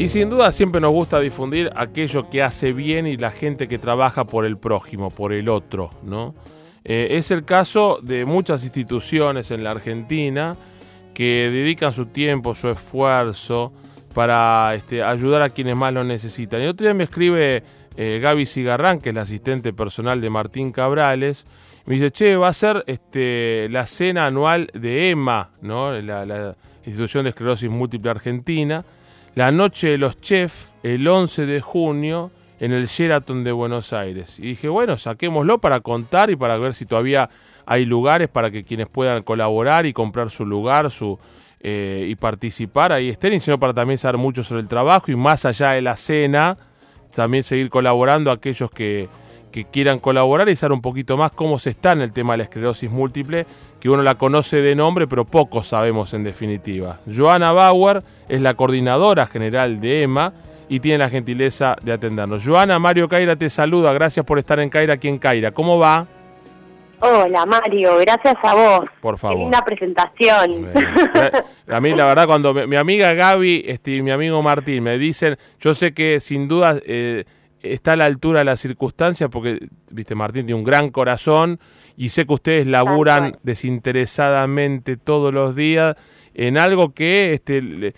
Y sin duda siempre nos gusta difundir aquello que hace bien y la gente que trabaja por el prójimo, por el otro, ¿no? Eh, es el caso de muchas instituciones en la Argentina que dedican su tiempo, su esfuerzo para este, ayudar a quienes más lo necesitan. Y otro día me escribe eh, Gaby Cigarrán, que es la asistente personal de Martín Cabrales, me dice, che, va a ser este, la cena anual de EMA, ¿no? la, la Institución de Esclerosis Múltiple Argentina, la noche de los chefs el 11 de junio en el Sheraton de Buenos Aires. Y dije, bueno, saquémoslo para contar y para ver si todavía hay lugares para que quienes puedan colaborar y comprar su lugar su, eh, y participar ahí estén, y sino para también saber mucho sobre el trabajo y más allá de la cena, también seguir colaborando aquellos que, que quieran colaborar y saber un poquito más cómo se está en el tema de la esclerosis múltiple, que uno la conoce de nombre, pero poco sabemos en definitiva. Joana Bauer es la coordinadora general de EMA y tiene la gentileza de atendernos. Joana, Mario Caira te saluda, gracias por estar en Caira aquí en Caira. ¿Cómo va? Hola Mario, gracias a vos. Por favor. Qué linda presentación. A mí la verdad cuando mi amiga Gaby este, y mi amigo Martín me dicen, yo sé que sin duda... Eh, está a la altura de las circunstancias porque, viste, Martín tiene un gran corazón y sé que ustedes laburan desinteresadamente todos los días en algo que este,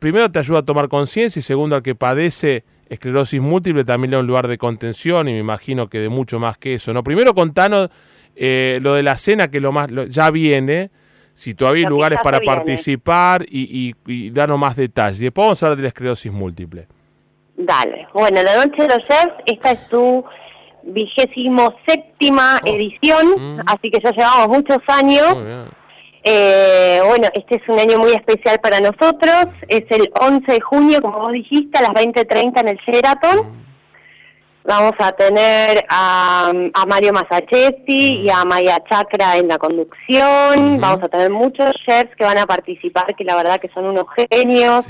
primero te ayuda a tomar conciencia y segundo al que padece esclerosis múltiple también le da un lugar de contención y me imagino que de mucho más que eso. No, primero contanos eh, lo de la cena que lo más ya viene, si todavía hay lugares para participar y, y, darnos más detalles. Y después vamos a hablar de la esclerosis múltiple. Dale. Bueno, la noche de los chefs, esta es tu vigésimo séptima oh. edición, mm. así que ya llevamos muchos años. Eh, bueno, este es un año muy especial para nosotros. Es el 11 de junio, como vos dijiste, a las 20.30 en el Sheraton. Mm. Vamos a tener a, Mario Masachetti y a Maya Chakra en la conducción. Vamos a tener muchos chefs que van a participar, que la verdad que son unos genios,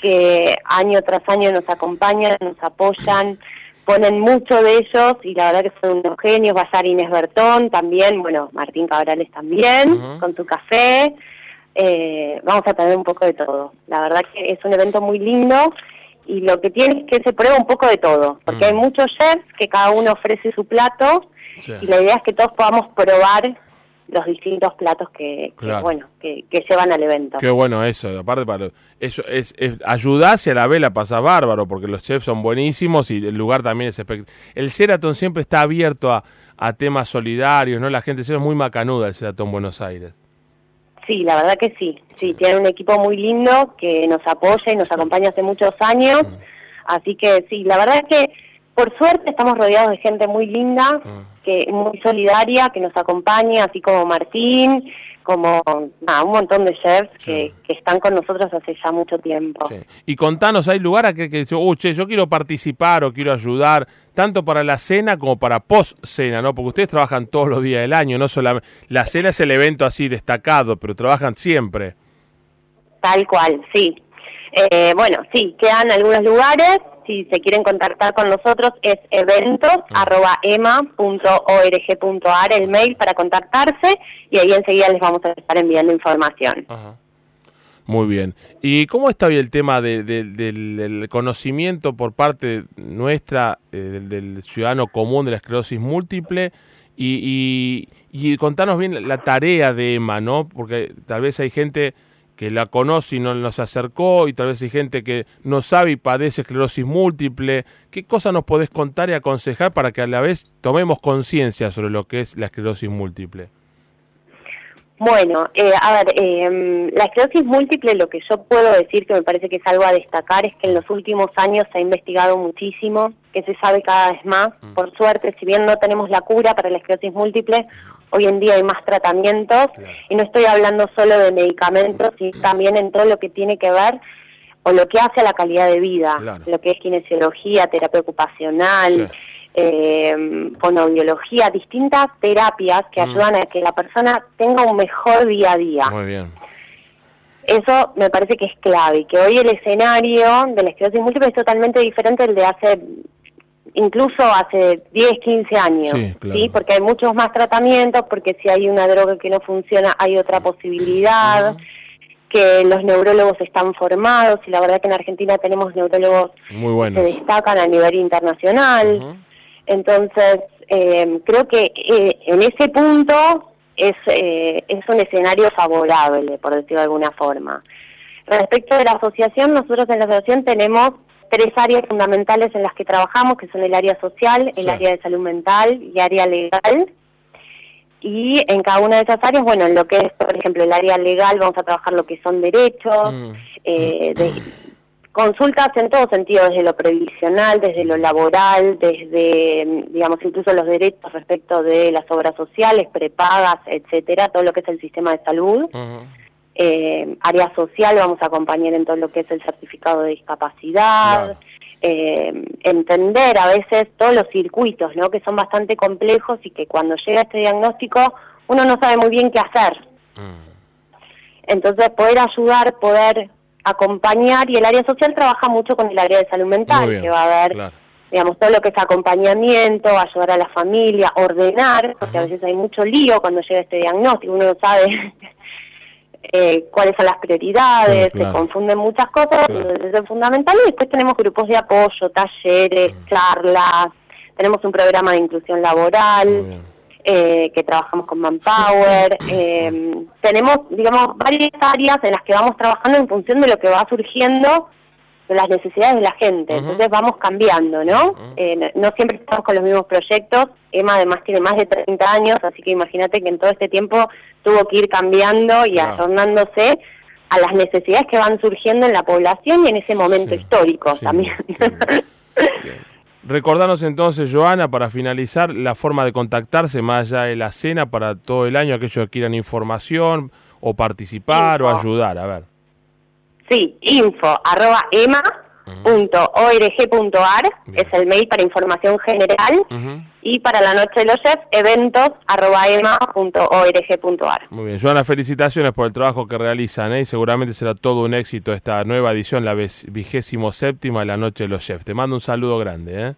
que año tras año nos acompañan, nos apoyan, ponen mucho de ellos y la verdad que son unos genios. Va a estar Inés Bertón también, bueno, Martín Cabrales también, con tu café. Eh, vamos a tener un poco de todo. La verdad que es un evento muy lindo y lo que tiene es que se prueba un poco de todo, porque hay muchos chefs que cada uno ofrece su plato y la idea es que todos podamos probar los distintos platos que, bueno que, llevan al evento. Qué bueno eso, aparte para eso es, es ayudarse a la vela pasa bárbaro porque los chefs son buenísimos y el lugar también es espectacular. El Sheraton siempre está abierto a, a temas solidarios, ¿no? La gente es muy macanuda el Sheraton Buenos Aires. Sí, la verdad que sí. Sí, tiene un equipo muy lindo que nos apoya y nos acompaña hace muchos años. Mm. Así que sí, la verdad es que por suerte estamos rodeados de gente muy linda, mm. que muy solidaria, que nos acompaña, así como Martín, como un montón de chefs que, están con nosotros hace ya mucho tiempo. Y contanos, ¿hay lugar a que, que uh, che, yo quiero participar o quiero ayudar? tanto para la cena como para post-cena, ¿no? Porque ustedes trabajan todos los días del año, no solamente... La cena es el evento así destacado, pero trabajan siempre. Tal cual, sí. Eh, bueno, sí, quedan algunos lugares. Si se quieren contactar con nosotros es eventos.ema.org.ar, el mail para contactarse y ahí enseguida les vamos a estar enviando información. Ajá. Muy bien. ¿Y cómo está hoy el tema del conocimiento por parte nuestra, eh, del, ciudadano común de la esclerosis múltiple? Y, y, contanos bien la tarea de EMA, ¿no? Porque tal vez hay gente que la conoce y no nos acercó, y tal vez hay gente que no sabe y padece esclerosis múltiple. ¿Qué cosa nos podés contar y aconsejar para que a la vez tomemos conciencia sobre lo que es la esclerosis múltiple? Bueno, eh, a ver, eh, la esclerosis múltiple, lo que yo puedo decir que me parece que es algo a destacar es que en los últimos años se ha investigado muchísimo, que se sabe cada vez más. Mm. Por suerte, si bien no tenemos la cura para la esclerosis múltiple, hoy en día hay más tratamientos. Y no estoy hablando solo de medicamentos, sino también en todo lo que tiene que ver o lo que hace a la calidad de vida, lo que es kinesiología, terapia ocupacional eh, fonobiología, distintas terapias que mm. ayudan a que la persona tenga un mejor día a día. Muy bien. Eso me parece que es clave, que hoy el escenario de la esclerosis múltiple es totalmente diferente del de hace, incluso hace 10, 15 años, sí, Porque hay muchos más tratamientos, porque si hay una droga que no funciona hay otra posibilidad. que los neurólogos están formados y la verdad que en Argentina tenemos neurólogos Muy que se destacan a nivel internacional. Entonces, eh, creo que eh, en ese punto es, eh, es un escenario favorable, por decirlo de alguna forma. Respecto de la asociación, nosotros en la asociación tenemos tres áreas fundamentales en las que trabajamos, que son el área social, el área de salud mental y área legal. Y en cada una de esas áreas, bueno, en lo que es, por ejemplo, el área legal, vamos a trabajar lo que son derechos, mm. eh, de, consultas en todo sentido, desde lo previsional, desde lo laboral, desde, digamos, incluso los derechos respecto de las obras sociales, prepagas, etcétera, todo lo que es el sistema de salud. Eh, área social, vamos a acompañar en todo lo que es el certificado de discapacidad. Eh, entender a veces todos los circuitos, ¿no? Que son bastante complejos y que cuando llega este diagnóstico uno no sabe muy bien qué hacer. Mm. Entonces, poder ayudar, poder acompañar, y el área social trabaja mucho con el área de salud mental, que va a haber, digamos, todo lo que es acompañamiento, ayudar a la familia, ordenar, porque a veces hay mucho lío cuando llega este diagnóstico, uno no sabe eh, cuáles son las prioridades, se confunden muchas cosas, entonces es fundamental. Y después tenemos grupos de apoyo, talleres, charlas, tenemos un programa de inclusión laboral. Eh, que trabajamos con Manpower. Eh, tenemos, digamos, varias áreas en las que vamos trabajando en función de lo que va surgiendo de las necesidades de la gente. Entonces vamos cambiando, ¿no? Eh, no siempre estamos con los mismos proyectos. Emma además tiene más de 30 años, así que imagínate que en todo este tiempo tuvo que ir cambiando y adornándose a las necesidades que van surgiendo en la población y en ese momento histórico también. Recordanos entonces, Joana, para finalizar, la forma de contactarse más allá de la cena para todo el año, aquellos que quieran información o participar o ayudar, a ver. Sí, info arroba ema .org.ar es el mail para información general y para la noche de los chefs eventos arroba ema.org.ar. Muy bien, Joana, felicitaciones por el trabajo que realizan ¿eh? y seguramente será todo un éxito esta nueva edición, la vigésimo séptima de la noche de los chefs. Te mando un saludo grande. ¿eh?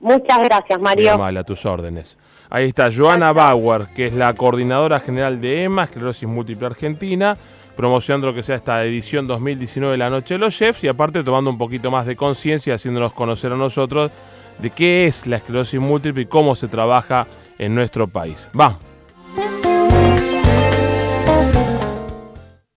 Muchas gracias, Mario. Muy a tus órdenes. Ahí está Joana Bauer, que es la coordinadora general de EMA, Esclerosis Múltiple Argentina promocionando lo que sea esta edición 2019 de la Noche de los Chefs y aparte tomando un poquito más de conciencia, haciéndonos conocer a nosotros de qué es la esclerosis múltiple y cómo se trabaja en nuestro país. Va,